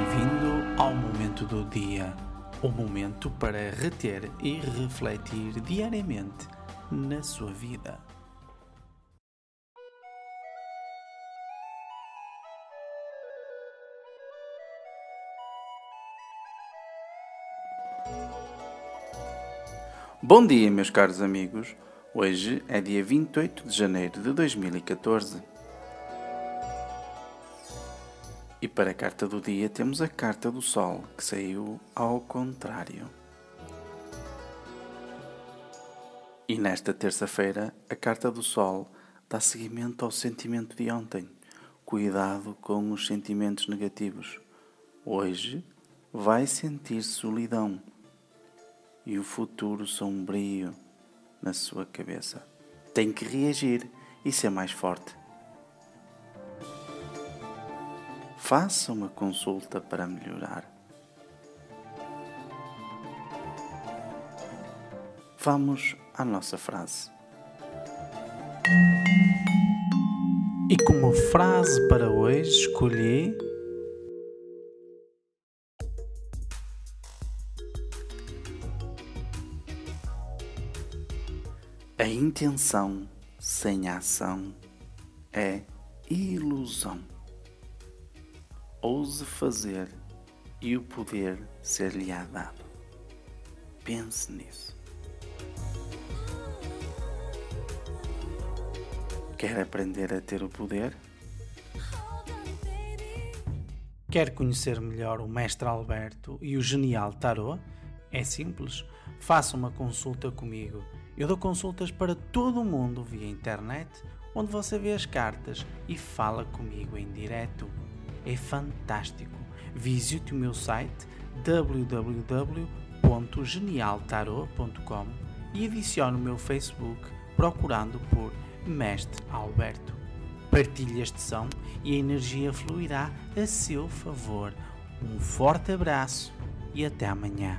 Bem-vindo ao momento do dia, o momento para reter e refletir diariamente na sua vida. Bom dia, meus caros amigos. Hoje é dia 28 de janeiro de 2014. E para a carta do dia temos a carta do Sol, que saiu ao contrário. E nesta terça-feira, a carta do Sol dá seguimento ao sentimento de ontem. Cuidado com os sentimentos negativos. Hoje vai sentir solidão e o futuro sombrio na sua cabeça. Tem que reagir e ser mais forte. Faça uma consulta para melhorar. Vamos à nossa frase. E como frase para hoje escolhi A intenção sem ação é ilusão. Ouse fazer e o poder ser-lhe-á dado. Pense nisso. Quer aprender a ter o poder? Quer conhecer melhor o Mestre Alberto e o genial Tarot? É simples. Faça uma consulta comigo eu dou consultas para todo o mundo via internet, onde você vê as cartas e fala comigo em direto. É fantástico. Visite o meu site www.genialtarot.com e adicione o meu Facebook procurando por Mestre Alberto. Partilhe este som e a energia fluirá a seu favor. Um forte abraço e até amanhã.